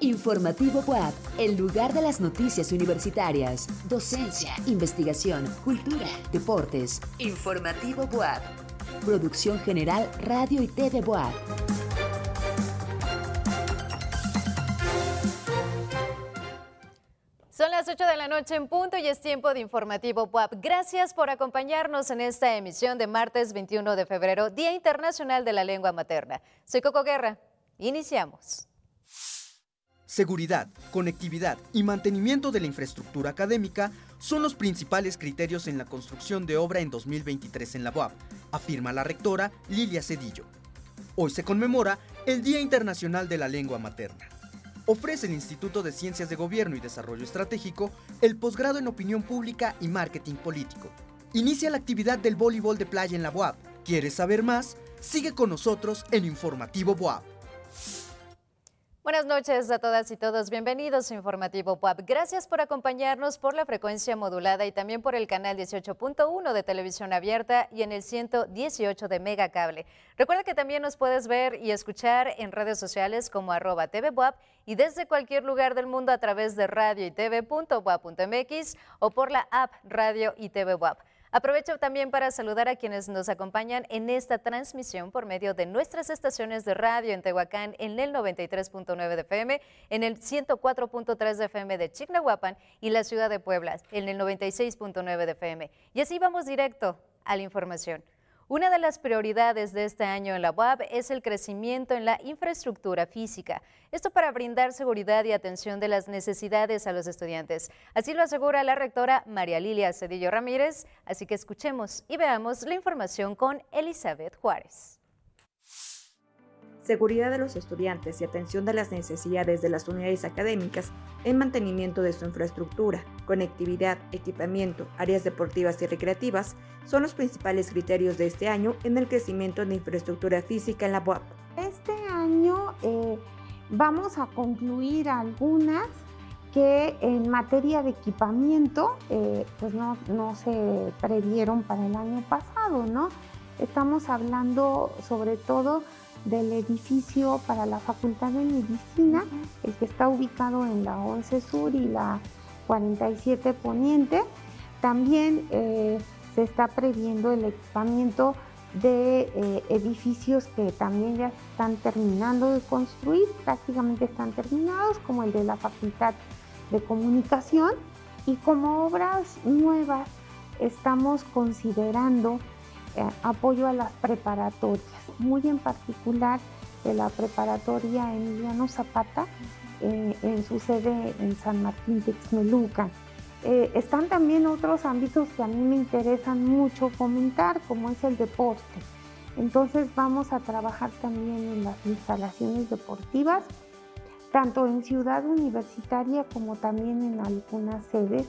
Informativo WAP, el lugar de las noticias universitarias, docencia, investigación, cultura, deportes. Informativo WAP. Producción General Radio y TV WAP. La noche en punto y es tiempo de Informativo WAP. Gracias por acompañarnos en esta emisión de martes 21 de febrero, Día Internacional de la Lengua Materna. Soy Coco Guerra. Iniciamos. Seguridad, conectividad y mantenimiento de la infraestructura académica son los principales criterios en la construcción de obra en 2023 en la UAP, afirma la rectora Lilia Cedillo. Hoy se conmemora el Día Internacional de la Lengua Materna. Ofrece el Instituto de Ciencias de Gobierno y Desarrollo Estratégico el posgrado en Opinión Pública y Marketing Político. Inicia la actividad del voleibol de playa en la UAP. ¿Quieres saber más? Sigue con nosotros en Informativo UAP. Buenas noches a todas y todos. Bienvenidos a Informativo PUAP. Gracias por acompañarnos por la frecuencia modulada y también por el canal 18.1 de televisión abierta y en el 118 de Megacable. Recuerda que también nos puedes ver y escuchar en redes sociales como arroba TVBUAP y desde cualquier lugar del mundo a través de radio y tv.buap.mx o por la app Radio y TV Aprovecho también para saludar a quienes nos acompañan en esta transmisión por medio de nuestras estaciones de radio en Tehuacán en el 93.9 de FM, en el 104.3 de FM de Chignahuapan y la ciudad de Puebla en el 96.9 de FM. Y así vamos directo a la información. Una de las prioridades de este año en la UAB es el crecimiento en la infraestructura física. Esto para brindar seguridad y atención de las necesidades a los estudiantes. Así lo asegura la rectora María Lilia Cedillo Ramírez. Así que escuchemos y veamos la información con Elizabeth Juárez seguridad de los estudiantes y atención de las necesidades de las unidades académicas en mantenimiento de su infraestructura, conectividad, equipamiento, áreas deportivas y recreativas son los principales criterios de este año en el crecimiento de infraestructura física en la UAP. Este año eh, vamos a concluir algunas que en materia de equipamiento eh, pues no, no se previeron para el año pasado, ¿no? Estamos hablando sobre todo del edificio para la Facultad de Medicina, el que está ubicado en la 11 Sur y la 47 Poniente. También eh, se está previendo el equipamiento de eh, edificios que también ya están terminando de construir, prácticamente están terminados, como el de la Facultad de Comunicación. Y como obras nuevas, estamos considerando eh, apoyo a las preparatorias, muy en particular de la preparatoria Emiliano Zapata eh, en su sede en San Martín Texmelucan. Eh, están también otros ámbitos que a mí me interesan mucho comentar, como es el deporte. Entonces vamos a trabajar también en las instalaciones deportivas, tanto en Ciudad Universitaria como también en algunas sedes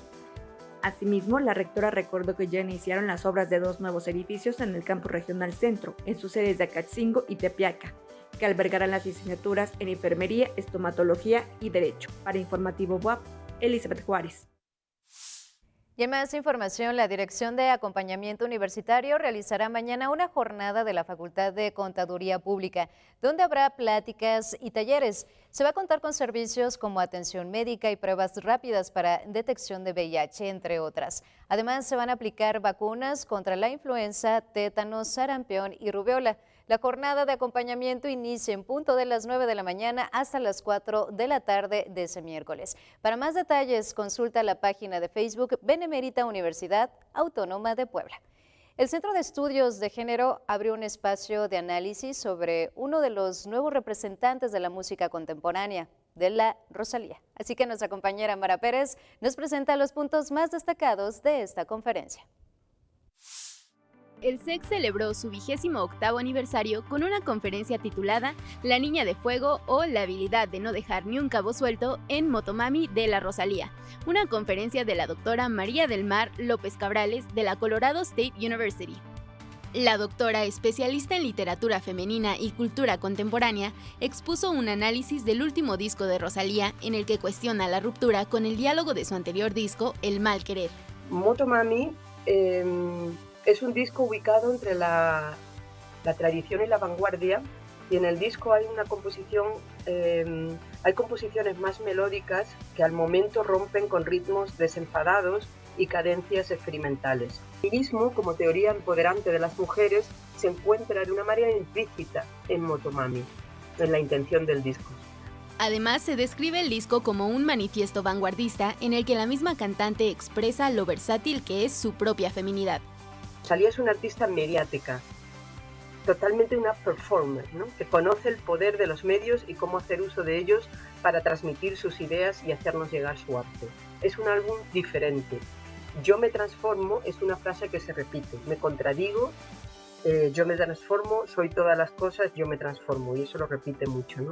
Asimismo, la rectora recordó que ya iniciaron las obras de dos nuevos edificios en el campo regional centro, en sus sedes de Acatzingo y Tepiaca, que albergarán las licenciaturas en enfermería, estomatología y derecho. Para Informativo WAP, Elizabeth Juárez. Y en más información, la Dirección de Acompañamiento Universitario realizará mañana una jornada de la Facultad de Contaduría Pública, donde habrá pláticas y talleres. Se va a contar con servicios como atención médica y pruebas rápidas para detección de VIH, entre otras. Además, se van a aplicar vacunas contra la influenza, tétanos, sarampión y rubiola. La jornada de acompañamiento inicia en punto de las 9 de la mañana hasta las 4 de la tarde de ese miércoles. Para más detalles, consulta la página de Facebook Benemérita Universidad Autónoma de Puebla. El Centro de Estudios de Género abrió un espacio de análisis sobre uno de los nuevos representantes de la música contemporánea, de la Rosalía. Así que nuestra compañera Mara Pérez nos presenta los puntos más destacados de esta conferencia el SEC celebró su vigésimo octavo aniversario con una conferencia titulada La Niña de Fuego o la habilidad de no dejar ni un cabo suelto en Motomami de la Rosalía, una conferencia de la doctora María del Mar López Cabrales de la Colorado State University. La doctora, especialista en literatura femenina y cultura contemporánea, expuso un análisis del último disco de Rosalía en el que cuestiona la ruptura con el diálogo de su anterior disco, El Mal Querer. Motomami em, es un disco ubicado entre la, tradición y la vanguardia y en el disco hay una composición, eh, hay composiciones más melódicas que al momento rompen con ritmos desenfadados y cadencias experimentales. El feminismo, como teoría empoderante de las mujeres, se encuentra de una manera implícita en Motomami, en la intención del disco. Además, se describe el disco como un manifiesto vanguardista en el que la misma cantante expresa lo versátil que es su propia feminidad. Salía es una artista mediática, totalmente una performer, ¿no? que conoce el poder de los medios y cómo hacer uso de ellos para transmitir sus ideas y hacernos llegar su arte. Es un álbum diferente. Yo me transformo es una frase que se repite. Me contradigo, eh, yo me transformo, soy todas las cosas, yo me transformo. Y eso lo repite mucho, ¿no?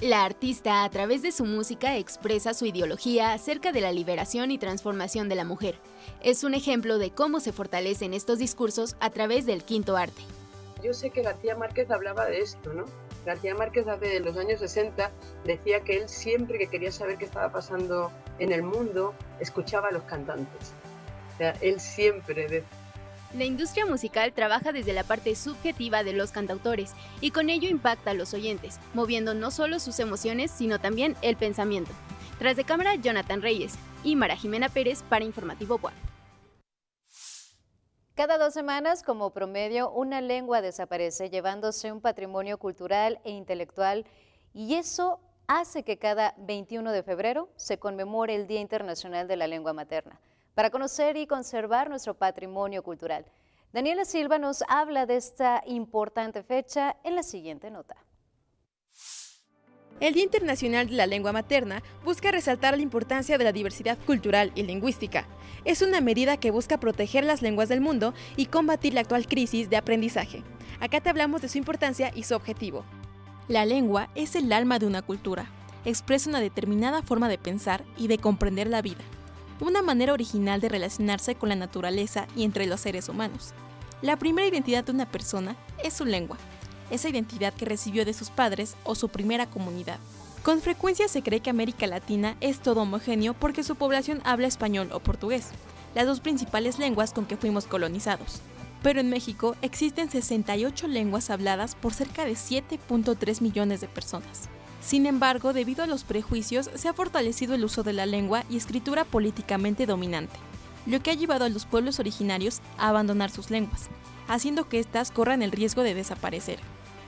La artista, a través de su música, expresa su ideología acerca de la liberación y transformación de la mujer. Es un ejemplo de cómo se fortalecen estos discursos a través del quinto arte. Yo sé que García Márquez hablaba de esto, ¿no? García Márquez hace los años 60 decía que él siempre que quería saber qué estaba pasando en el mundo, escuchaba a los cantantes. O sea, él siempre la industria musical trabaja desde la parte subjetiva de los cantautores y con ello impacta a los oyentes, moviendo no solo sus emociones, sino también el pensamiento. Tras de cámara, Jonathan Reyes y Mara Jimena Pérez para Informativo Boa. Cada dos semanas, como promedio, una lengua desaparece, llevándose un patrimonio cultural e intelectual, y eso hace que cada 21 de febrero se conmemore el Día Internacional de la Lengua Materna para conocer y conservar nuestro patrimonio cultural. Daniela Silva nos habla de esta importante fecha en la siguiente nota. El Día Internacional de la Lengua Materna busca resaltar la importancia de la diversidad cultural y lingüística. Es una medida que busca proteger las lenguas del mundo y combatir la actual crisis de aprendizaje. Acá te hablamos de su importancia y su objetivo. La lengua es el alma de una cultura. Expresa una determinada forma de pensar y de comprender la vida una manera original de relacionarse con la naturaleza y entre los seres humanos. La primera identidad de una persona es su lengua, esa identidad que recibió de sus padres o su primera comunidad. Con frecuencia se cree que América Latina es todo homogéneo porque su población habla español o portugués, las dos principales lenguas con que fuimos colonizados. Pero en México existen 68 lenguas habladas por cerca de 7.3 millones de personas. Sin embargo, debido a los prejuicios, se ha fortalecido el uso de la lengua y escritura políticamente dominante, lo que ha llevado a los pueblos originarios a abandonar sus lenguas, haciendo que éstas corran el riesgo de desaparecer.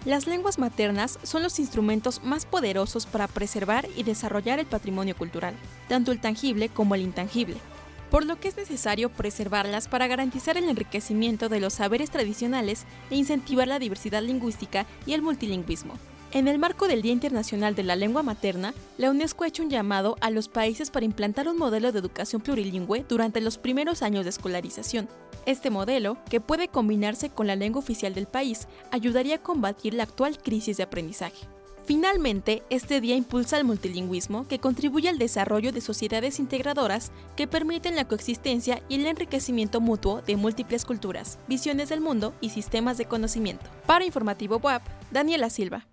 Las lenguas maternas son los instrumentos más poderosos para preservar y desarrollar el patrimonio cultural, tanto el tangible como el intangible, por lo que es necesario preservarlas para garantizar el enriquecimiento de los saberes tradicionales e incentivar la diversidad lingüística y el multilingüismo. En el marco del Día Internacional de la Lengua Materna, la UNESCO ha hecho un llamado a los países para implantar un modelo de educación plurilingüe durante los primeros años de escolarización. Este modelo, que puede combinarse con la lengua oficial del país, ayudaría a combatir la actual crisis de aprendizaje. Finalmente, este día impulsa el multilingüismo que contribuye al desarrollo de sociedades integradoras que permiten la coexistencia y el enriquecimiento mutuo de múltiples culturas, visiones del mundo y sistemas de conocimiento. Para Informativo WAP, Daniela Silva.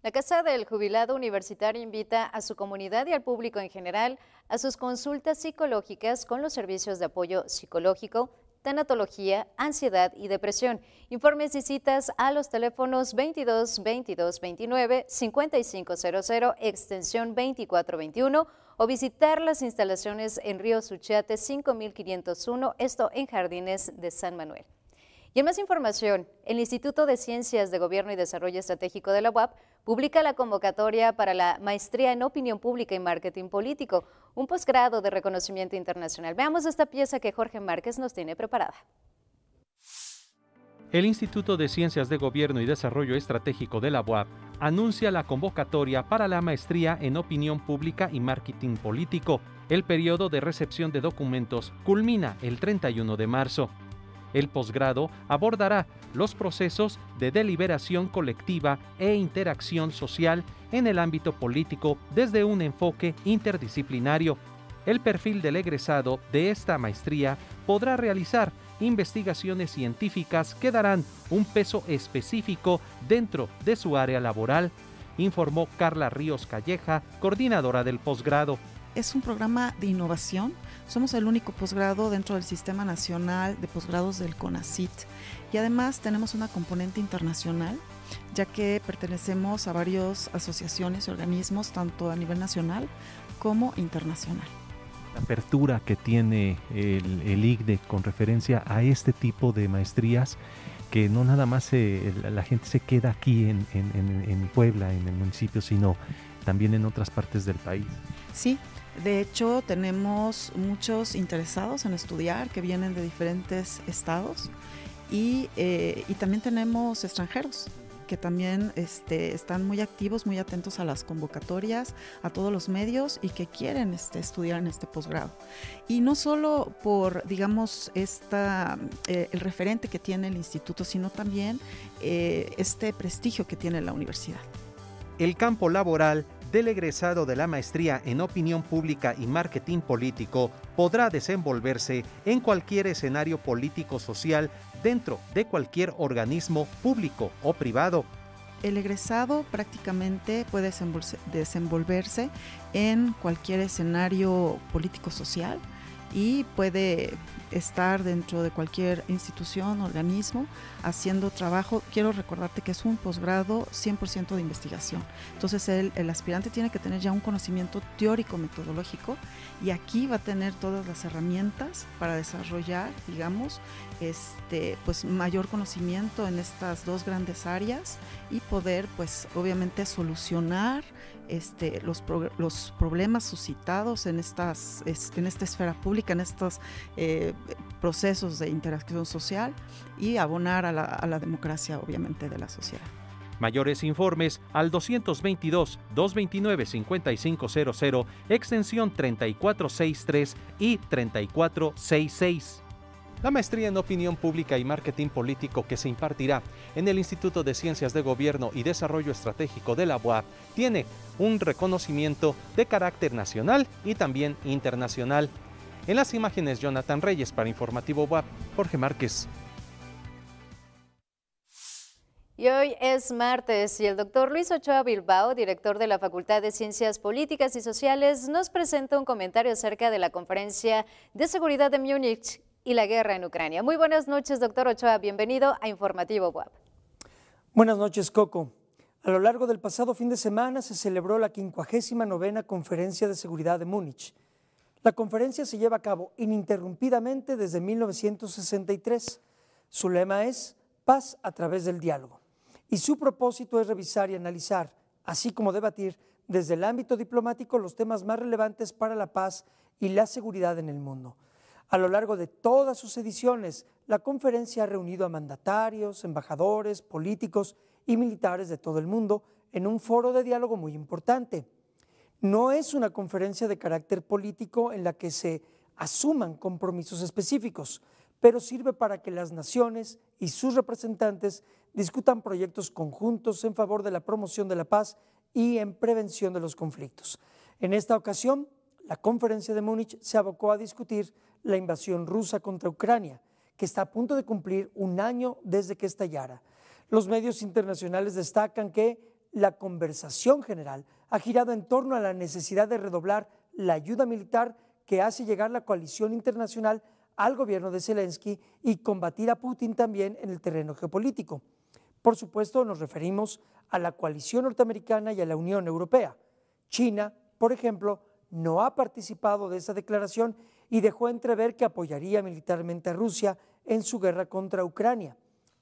La Casa del Jubilado Universitario invita a su comunidad y al público en general a sus consultas psicológicas con los servicios de apoyo psicológico, tanatología, ansiedad y depresión. Informes y citas a los teléfonos 22 22 29 5500 extensión 2421 o visitar las instalaciones en Río Suchiate 5501, esto en Jardines de San Manuel. Y en más información, el Instituto de Ciencias de Gobierno y Desarrollo Estratégico de la UAP publica la convocatoria para la Maestría en Opinión Pública y Marketing Político, un posgrado de reconocimiento internacional. Veamos esta pieza que Jorge Márquez nos tiene preparada. El Instituto de Ciencias de Gobierno y Desarrollo Estratégico de la UAP anuncia la convocatoria para la Maestría en Opinión Pública y Marketing Político. El periodo de recepción de documentos culmina el 31 de marzo. El posgrado abordará los procesos de deliberación colectiva e interacción social en el ámbito político desde un enfoque interdisciplinario. El perfil del egresado de esta maestría podrá realizar investigaciones científicas que darán un peso específico dentro de su área laboral, informó Carla Ríos Calleja, coordinadora del posgrado. Es un programa de innovación. Somos el único posgrado dentro del Sistema Nacional de Posgrados del CONACIT y además tenemos una componente internacional ya que pertenecemos a varias asociaciones y organismos, tanto a nivel nacional como internacional. La apertura que tiene el, el IGDE con referencia a este tipo de maestrías, que no nada más la gente se queda aquí en, en Puebla, en el municipio, sino también en otras partes del país. Sí, de hecho, tenemos muchos interesados en estudiar que vienen de diferentes estados y, eh, también tenemos extranjeros que también este, están muy activos, muy atentos a las convocatorias, a todos los medios y que quieren este, estudiar en este posgrado. Y no solo por, digamos, esta, eh, el referente que tiene el instituto, sino también eh, este prestigio que tiene la universidad. El campo laboral del egresado de la maestría en opinión pública y marketing político podrá desenvolverse en cualquier escenario político-social dentro de cualquier organismo público o privado. El egresado prácticamente puede desenvolverse en cualquier escenario político-social y puede estar dentro de cualquier institución, organismo, haciendo trabajo. Quiero recordarte que es un posgrado 100% de investigación. Entonces el, el, aspirante tiene que tener ya un conocimiento teórico metodológico y aquí va a tener todas las herramientas para desarrollar, digamos, este, pues mayor conocimiento en estas dos grandes áreas y poder, pues obviamente solucionar este, los, los problemas suscitados en, estas, en esta esfera pública, en estos eh, procesos de interacción social y abonar a la, democracia, obviamente, de la sociedad. Mayores informes al 222-229-5500, extensión 3463 y 3466. La maestría en opinión pública y marketing político que se impartirá en el Instituto de Ciencias de Gobierno y Desarrollo Estratégico de la UAP tiene un reconocimiento de carácter nacional y también internacional. En las imágenes, Jonathan Reyes para Informativo UAP, Jorge Márquez. Y hoy es martes y el doctor Luis Ochoa Bilbao, director de la Facultad de Ciencias Políticas y Sociales, nos presenta un comentario acerca de la Conferencia de Seguridad de Múnich y la guerra en Ucrania. Muy buenas noches, doctor Ochoa. Bienvenido a Informativo WAP. Buenas noches, Coco. A lo largo del pasado fin de semana se celebró la 59 Conferencia de Seguridad de Múnich. La conferencia se lleva a cabo ininterrumpidamente desde 1963. Su lema es Paz a través del diálogo y su propósito es revisar y analizar, así como debatir desde el ámbito diplomático los temas más relevantes para la paz y la seguridad en el mundo. A lo largo de todas sus ediciones, la conferencia ha reunido a mandatarios, embajadores, políticos y militares de todo el mundo en un foro de diálogo muy importante. No es una conferencia de carácter político en la que se asuman compromisos específicos, pero sirve para que las naciones y sus representantes discutan proyectos conjuntos en favor de la promoción de la paz y en prevención de los conflictos. En esta ocasión, la conferencia de Múnich se abocó a discutir la invasión rusa contra Ucrania, que está a punto de cumplir un año desde que estallara. Los medios internacionales destacan que la conversación general ha girado en torno a la necesidad de redoblar la ayuda militar que hace llegar la coalición internacional al gobierno de Zelensky y combatir a Putin también en el terreno geopolítico. Por supuesto, nos referimos a la coalición norteamericana y a la Unión Europea. China, por ejemplo, no ha participado de esa declaración y dejó entrever que apoyaría militarmente a Rusia en su guerra contra Ucrania.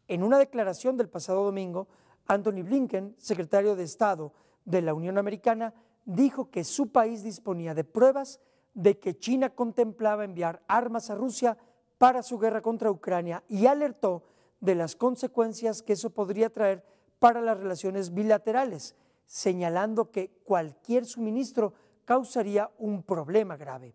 En una declaración del pasado domingo, Anthony Blinken, secretario de Estado de la Unión Americana, dijo que su país disponía de pruebas de que China contemplaba enviar armas a Rusia para su guerra contra Ucrania y alertó de las consecuencias que eso podría traer para las relaciones bilaterales, señalando que cualquier suministro causaría un problema grave.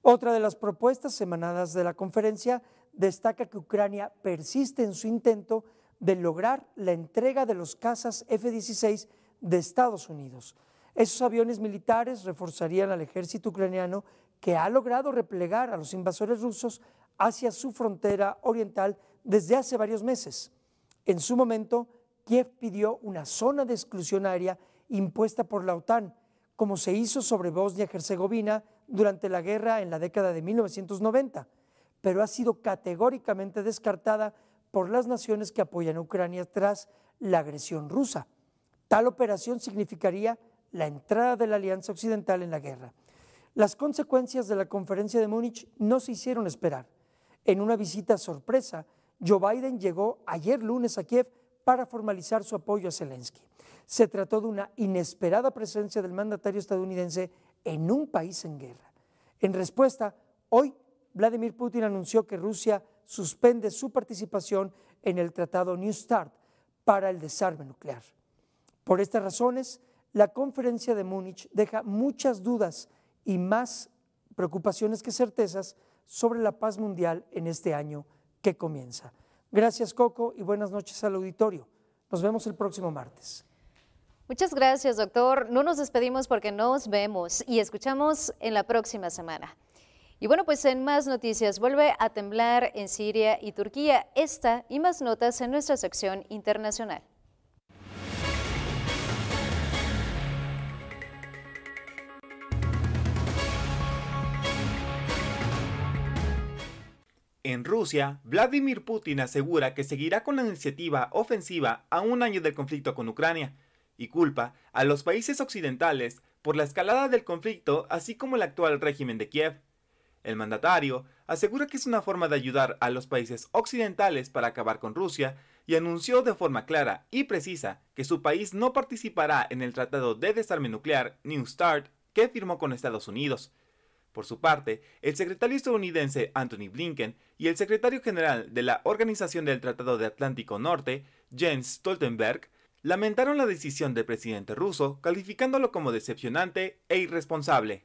Otra de las propuestas emanadas de la conferencia destaca que Ucrania persiste en su intento de lograr la entrega de los cazas F-16 de Estados Unidos. Esos aviones militares reforzarían al ejército ucraniano que ha logrado replegar a los invasores rusos hacia su frontera oriental desde hace varios meses. En su momento, Kiev pidió una zona de exclusión aérea impuesta por la OTAN, como se hizo sobre Bosnia-Herzegovina durante la guerra en la década de 1990, pero ha sido categóricamente descartada por las naciones que apoyan a Ucrania tras la agresión rusa. Tal operación significaría la entrada de la Alianza Occidental en la guerra. Las consecuencias de la conferencia de Múnich no se hicieron esperar. En una visita sorpresa, Joe Biden llegó ayer lunes a Kiev para formalizar su apoyo a Zelensky. Se trató de una inesperada presencia del mandatario estadounidense en un país en guerra. En respuesta, hoy Vladimir Putin anunció que Rusia suspende su participación en el tratado New START para el desarme nuclear. Por estas razones, la conferencia de Múnich deja muchas dudas y más preocupaciones que certezas sobre la paz mundial en este año que comienza. Gracias Coco y buenas noches al auditorio. Nos vemos el próximo martes. Muchas gracias, doctor. No nos despedimos porque nos vemos y escuchamos en la próxima semana. Y bueno, pues en más noticias, vuelve a temblar en Siria y Turquía. Esta y más notas en nuestra sección internacional. En Rusia, Vladimir Putin asegura que seguirá con la iniciativa ofensiva a un año del conflicto con Ucrania y culpa a los países occidentales por la escalada del conflicto así como el actual régimen de Kiev. El mandatario asegura que es una forma de ayudar a los países occidentales para acabar con Rusia y anunció de forma clara y precisa que su país no participará en el Tratado de Desarme Nuclear New START que firmó con Estados Unidos. Por su parte, el secretario estadounidense Anthony Blinken y el secretario general de la Organización del Tratado de Atlántico Norte, Jens Stoltenberg, lamentaron la decisión del presidente ruso, calificándolo como decepcionante e irresponsable.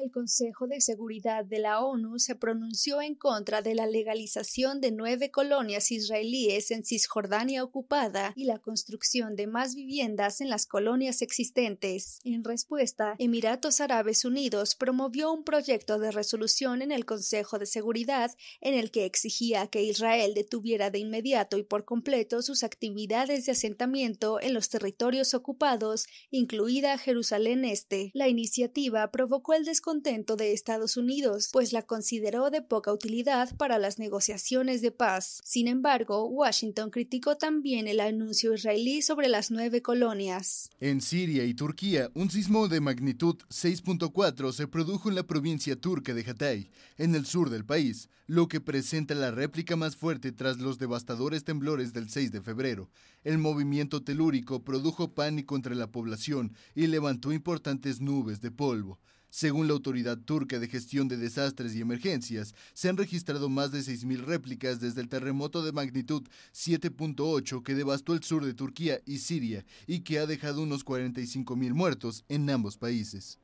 El Consejo de Seguridad de la ONU se pronunció en contra de la legalización de nueve colonias israelíes en Cisjordania ocupada y la construcción de más viviendas en las colonias existentes. En respuesta, Emiratos Árabes Unidos promovió un proyecto de resolución en el Consejo de Seguridad en el que exigía que Israel detuviera de inmediato y por completo sus actividades de asentamiento en los territorios ocupados, incluida Jerusalén Este. La iniciativa provocó el contento de Estados Unidos, pues la consideró de poca utilidad para las negociaciones de paz. Sin embargo, Washington criticó también el anuncio israelí sobre las nueve colonias. En Siria y Turquía, un sismo de magnitud 6.4 se produjo en la provincia turca de Hatay, en el sur del país, lo que presenta la réplica más fuerte tras los devastadores temblores del 6 de febrero. El movimiento telúrico produjo pánico entre la población y levantó importantes nubes de polvo. Según la Autoridad Turca de Gestión de Desastres y Emergencias, se han registrado más de 6.000 réplicas desde el terremoto de magnitud 7.8 que devastó el sur de Turquía y Siria y que ha dejado unos 45.000 muertos en ambos países.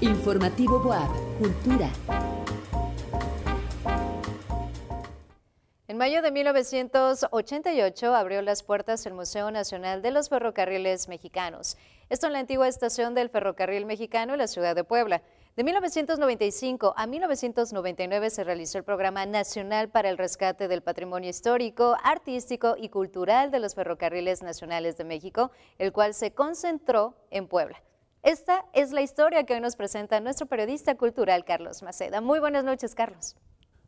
Informativo Boab, Cultura. Mayo de 1988 abrió las puertas el Museo Nacional de los Ferrocarriles Mexicanos, esto en la antigua estación del Ferrocarril Mexicano en la ciudad de Puebla. De 1995 a 1999 se realizó el Programa Nacional para el Rescate del Patrimonio Histórico, Artístico y Cultural de los Ferrocarriles Nacionales de México, el cual se concentró en Puebla. Esta es la historia que hoy nos presenta nuestro periodista cultural Carlos Maceda. Muy buenas noches, Carlos.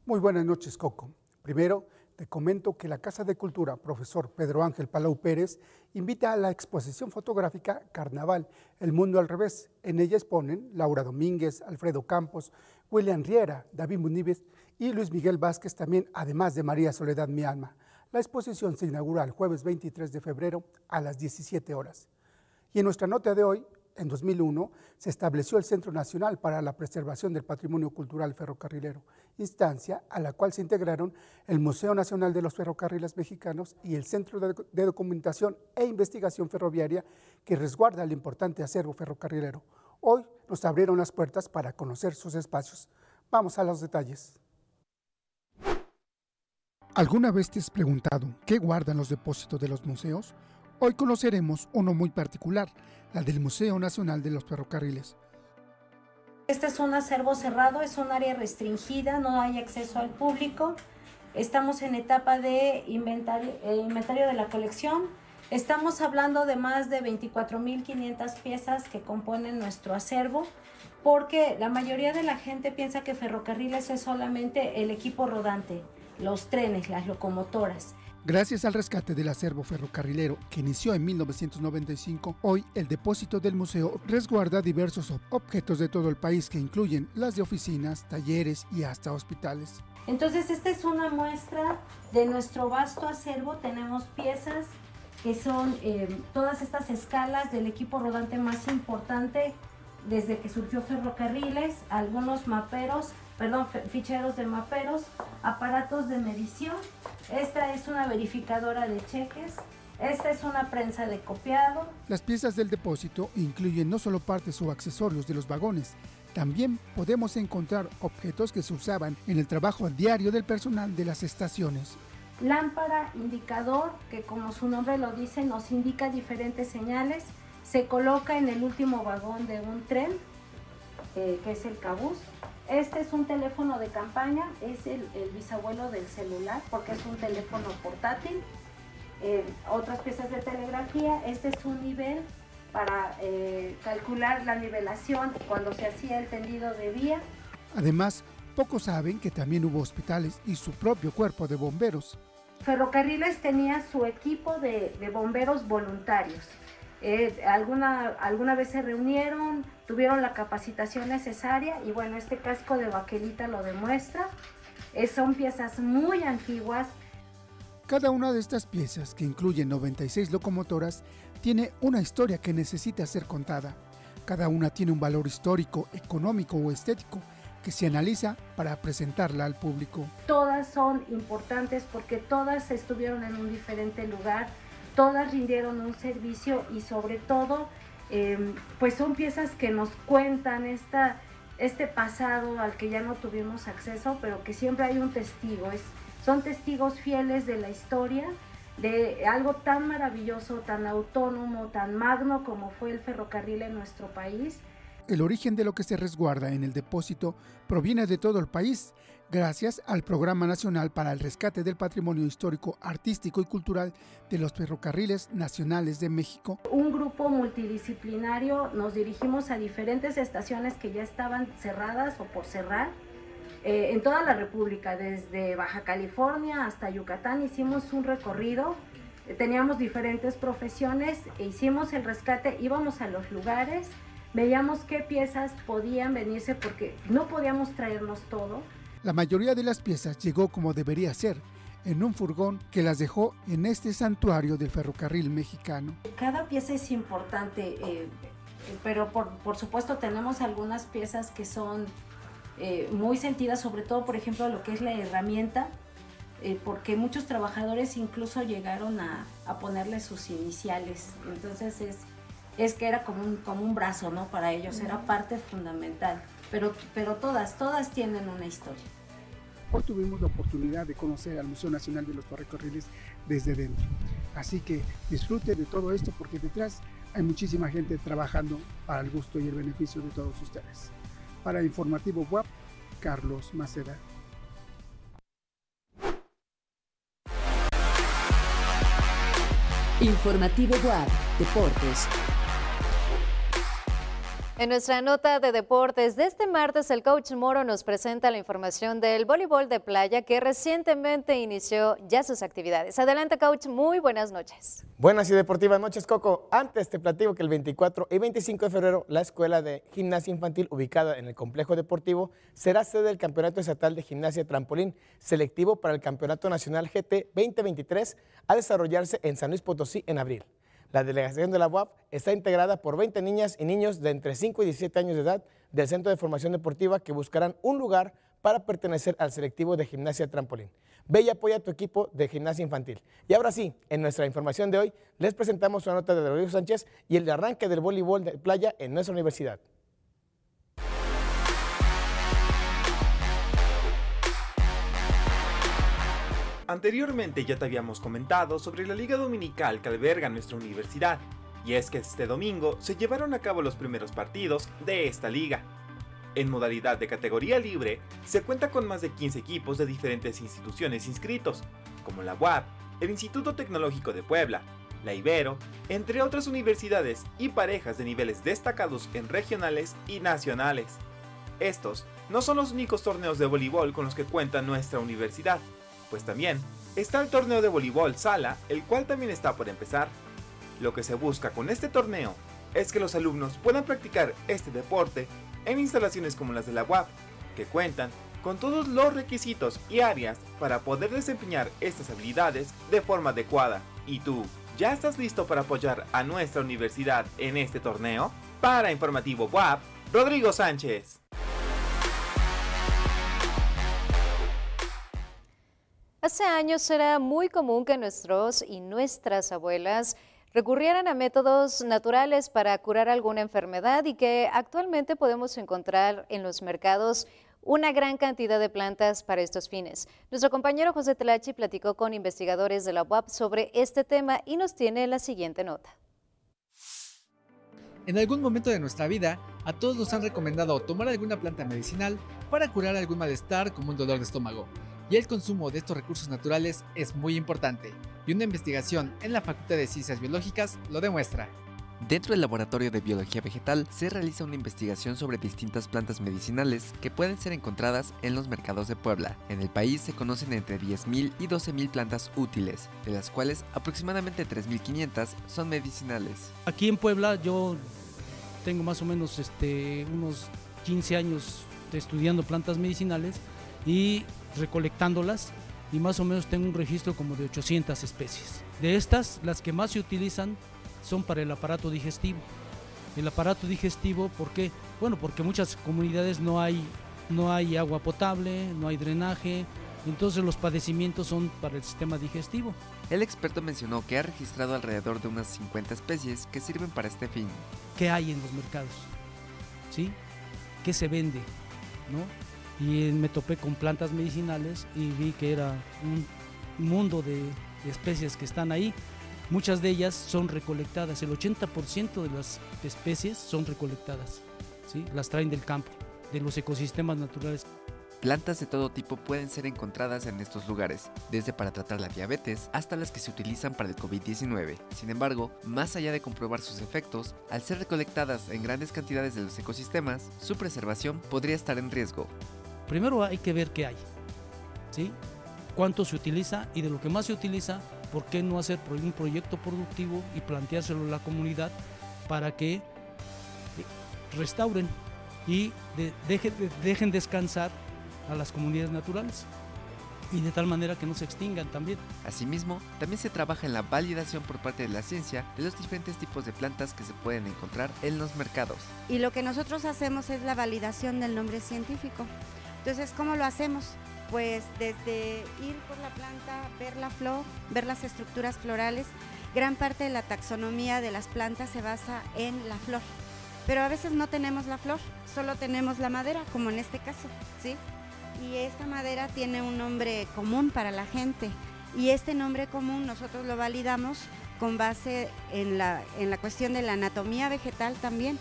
Muy buenas noches, Coco. Primero, te comento que la Casa de Cultura, profesor Pedro Ángel Palau Pérez, invita a la exposición fotográfica Carnaval, El Mundo al Revés. En ella exponen Laura Domínguez, Alfredo Campos, William Riera, David Muníbez y Luis Miguel Vázquez también, además de María Soledad Mi Alma. La exposición se inaugura el jueves 23 de febrero a las 17 horas. Y en nuestra nota de hoy, en 2001 se estableció el Centro Nacional para la Preservación del Patrimonio Cultural Ferrocarrilero, instancia a la cual se integraron el Museo Nacional de los Ferrocarriles Mexicanos y el Centro de Documentación e Investigación Ferroviaria que resguarda el importante acervo ferrocarrilero. Hoy nos abrieron las puertas para conocer sus espacios. Vamos a los detalles. ¿Alguna vez te has preguntado qué guardan los depósitos de los museos? Hoy conoceremos uno muy particular, la del Museo Nacional de los Ferrocarriles. Este es un acervo cerrado, es un área restringida, no hay acceso al público. Estamos en etapa de inventario, eh, de la colección. Estamos hablando de más de 24.500 piezas que componen nuestro acervo, porque la mayoría de la gente piensa que ferrocarriles es solamente el equipo rodante, los trenes, las locomotoras. Gracias al rescate del acervo ferrocarrilero que inició en 1995, hoy el depósito del museo resguarda diversos objetos de todo el país que incluyen las de oficinas, talleres y hasta hospitales. Entonces esta es una muestra de nuestro vasto acervo. Tenemos piezas que son eh, todas estas escalas del equipo rodante más importante desde que surgió ferrocarriles, algunos maperos, perdón, ficheros de maperos, aparatos de medición. Esta es una verificadora de cheques. Esta es una prensa de copiado. Las piezas del depósito incluyen no solo partes o accesorios de los vagones, también podemos encontrar objetos que se usaban en el trabajo diario del personal de las estaciones. Lámpara, indicador, que como su nombre lo dice, nos indica diferentes señales. Se coloca en el último vagón de un tren, eh, que es el cabús. Este es un teléfono de campaña, es el, bisabuelo del celular porque es un teléfono portátil. Eh, otras piezas de telegrafía, este es un nivel para eh, calcular la nivelación cuando se hacía el tendido de vía. Además, pocos saben que también hubo hospitales y su propio cuerpo de bomberos. Ferrocarriles tenía su equipo de, de bomberos voluntarios. Eh, alguna, alguna vez se reunieron, tuvieron la capacitación necesaria y bueno, este casco de baquelita lo demuestra. Eh, son piezas muy antiguas. Cada una de estas piezas, que incluyen 96 locomotoras, tiene una historia que necesita ser contada. Cada una tiene un valor histórico, económico o estético que se analiza para presentarla al público. Todas son importantes porque todas estuvieron en un diferente lugar, todas rindieron un servicio y sobre todo em, pues son piezas que nos cuentan esta, este pasado al que ya no tuvimos acceso, pero que siempre hay un testigo, es, son testigos fieles de la historia, de algo tan maravilloso, tan autónomo, tan magno como fue el ferrocarril en nuestro país. El origen de lo que se resguarda en el depósito proviene de todo el país gracias al Programa Nacional para el Rescate del Patrimonio Histórico, Artístico y Cultural de los Ferrocarriles Nacionales de México. Un grupo multidisciplinario nos dirigimos a diferentes estaciones que ya estaban cerradas o por cerrar. Eh, en toda la República, desde Baja California hasta Yucatán, hicimos un recorrido, teníamos diferentes profesiones, e hicimos el rescate, íbamos a los lugares, veíamos qué piezas podían venirse porque no podíamos traernos todo la mayoría de las piezas llegó como debería ser, en un furgón que las dejó en este santuario del ferrocarril mexicano. Cada pieza es importante, eh, pero por, supuesto tenemos algunas piezas que son eh, muy sentidas, sobre todo por ejemplo lo que es la herramienta, eh, porque muchos trabajadores incluso llegaron a, ponerle sus iniciales, entonces es, es que era como un, como un brazo, ¿no? Para ellos, era parte fundamental, pero, pero todas, todas tienen una historia. Hoy tuvimos la oportunidad de conocer al Museo Nacional de los Ferrocarriles desde dentro. Así que disfrute de todo esto porque detrás hay muchísima gente trabajando para el gusto y el beneficio de todos ustedes. Para Informativo Web, Carlos Maceda. Informativo WAP, Deportes. En nuestra nota de deportes de este martes, el coach Moro nos presenta la información del voleibol de playa que recientemente inició ya sus actividades. Adelante, coach, muy buenas noches. Buenas y deportivas noches, Coco. Antes te platico que el 24 y 25 de febrero, la Escuela de Gimnasia Infantil, ubicada en el Complejo Deportivo, será sede del Campeonato Estatal de Gimnasia Trampolín, selectivo para el Campeonato Nacional GT 2023, a desarrollarse en San Luis Potosí en abril. La delegación de la UAP está integrada por 20 niñas y niños de entre 5 y 17 años de edad del Centro de Formación Deportiva que buscarán un lugar para pertenecer al selectivo de gimnasia trampolín. Ve y apoya a tu equipo de gimnasia infantil. Y ahora sí, en nuestra información de hoy, les presentamos una nota de Rodrigo Sánchez y el arranque del voleibol de playa en nuestra universidad. Anteriormente ya te habíamos comentado sobre la liga dominical que alberga nuestra universidad, y es que este domingo se llevaron a cabo los primeros partidos de esta liga. En modalidad de categoría libre, se cuenta con más de 15 equipos de diferentes instituciones inscritos, como la UAP, el Instituto Tecnológico de Puebla, la Ibero, entre otras universidades y parejas de niveles destacados en regionales y nacionales. Estos no son los únicos torneos de voleibol con los que cuenta nuestra universidad, pues también está el torneo de voleibol sala, el cual también está por empezar. Lo que se busca con este torneo es que los alumnos puedan practicar este deporte en instalaciones como las de la UAP, que cuentan con todos los requisitos y áreas para poder desempeñar estas habilidades de forma adecuada. ¿Y tú, ya estás listo para apoyar a nuestra universidad en este torneo? Para Informativo WAP, Rodrigo Sánchez. Hace años era muy común que nuestros y nuestras abuelas recurrieran a métodos naturales para curar alguna enfermedad y que actualmente podemos encontrar en los mercados una gran cantidad de plantas para estos fines. Nuestro compañero José Telachi platicó con investigadores de la UAP sobre este tema y nos tiene la siguiente nota. En algún momento de nuestra vida, a todos nos han recomendado tomar alguna planta medicinal para curar algún malestar como un dolor de estómago y el consumo de estos recursos naturales es muy importante, y una investigación en la Facultad de Ciencias Biológicas lo demuestra. Dentro del Laboratorio de Biología Vegetal se realiza una investigación sobre distintas plantas medicinales que pueden ser encontradas en los mercados de Puebla. En el país se conocen entre 10.000 y 12.000 plantas útiles, de las cuales aproximadamente 3.500 son medicinales. Aquí en Puebla yo tengo más o menos este, unos 15 años estudiando plantas medicinales y recolectándolas y más o menos tengo un registro como de 800 especies. De estas, las que más se utilizan son para el aparato digestivo. El aparato digestivo, ¿por qué? Bueno, porque en muchas comunidades no hay, no hay agua potable, no hay drenaje, entonces los padecimientos son para el sistema digestivo. El experto mencionó que ha registrado alrededor de unas 50 especies que sirven para este fin. ¿Qué hay en los mercados? ¿Sí? ¿Qué se vende? ¿No? Y me topé con plantas medicinales y vi que era un mundo de, especies que están ahí. Muchas de ellas son recolectadas, el 80% de las especies son recolectadas, ¿sí? las traen del campo, de los ecosistemas naturales. Plantas de todo tipo pueden ser encontradas en estos lugares, desde para tratar la diabetes hasta las que se utilizan para el COVID-19. Sin embargo, más allá de comprobar sus efectos, al ser recolectadas en grandes cantidades de los ecosistemas, su preservación podría estar en riesgo. Primero hay que ver qué hay, ¿sí? cuánto se utiliza y de lo que más se utiliza, por qué no hacer un proyecto productivo y planteárselo a la comunidad para que restauren y dejen descansar a las comunidades naturales y de tal manera que no se extingan también. Asimismo, también se trabaja en la validación por parte de la ciencia de los diferentes tipos de plantas que se pueden encontrar en los mercados. Y lo que nosotros hacemos es la validación del nombre científico. Entonces, ¿cómo lo hacemos? Pues desde ir por la planta, ver la flor, ver las estructuras florales. Gran parte de la taxonomía de las plantas se basa en la flor. Pero a veces no tenemos la flor, solo tenemos la madera, como en este caso, ¿sí? Y esta madera tiene un nombre común para la gente. Y este nombre común nosotros lo validamos con base en la, en la cuestión de la anatomía vegetal también.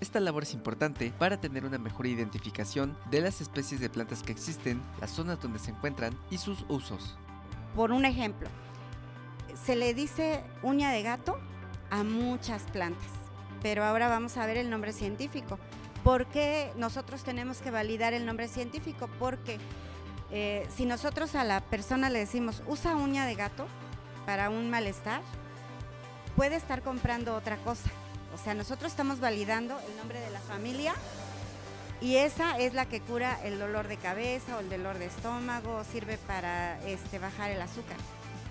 Esta labor es importante para tener una mejor identificación de las especies de plantas que existen, las zonas donde se encuentran y sus usos. Por un ejemplo, se le dice uña de gato a muchas plantas, pero ahora vamos a ver el nombre científico. ¿Por qué nosotros tenemos que validar el nombre científico? Porque eh, si nosotros a la persona le decimos usa uña de gato para un malestar, puede estar comprando otra cosa o sea, nosotros estamos validando el nombre de la familia y esa es la que cura el dolor de cabeza o el dolor de estómago, sirve para este, bajar el azúcar.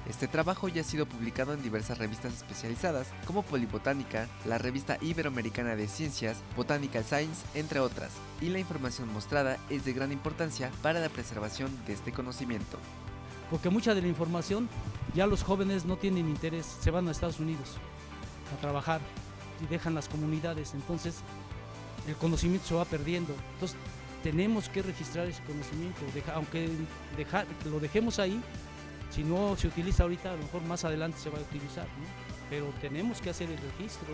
Este trabajo ya ha sido publicado en diversas revistas especializadas como Polibotánica, la revista Iberoamericana de Ciencias, Botanical Science, entre otras, y la información mostrada es de gran importancia para la preservación de este conocimiento. Porque mucha de la información ya los jóvenes no tienen interés, se van a Estados Unidos a trabajar, y dejan las comunidades. Entonces, el conocimiento se va perdiendo. Entonces, tenemos que registrar ese conocimiento, aunque lo dejemos ahí, si no se utiliza ahorita, a lo mejor más adelante se va a utilizar, pero tenemos que hacer el registro.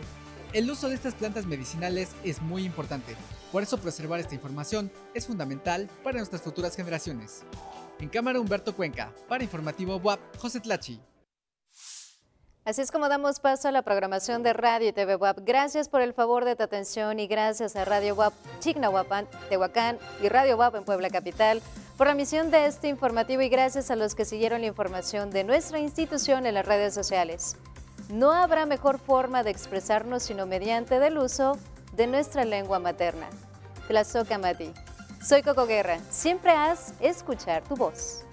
El uso de estas plantas medicinales es muy importante, por eso preservar esta información es fundamental para nuestras futuras generaciones. En cámara Humberto Cuenca, para Informativo WAP, José Tlachi. Así es como damos paso a la programación de Radio y TV WAP. Gracias por el favor de tu atención y gracias a Radio WAP Chignahuapan, Tehuacán y Radio WAP en Puebla Capital por la misión de este informativo y gracias a los que siguieron la información de nuestra institución en las redes sociales. No habrá mejor forma de expresarnos sino mediante el uso de nuestra lengua materna. Tlazoca Mati. Soy Coco Guerra. Siempre haz escuchar tu voz.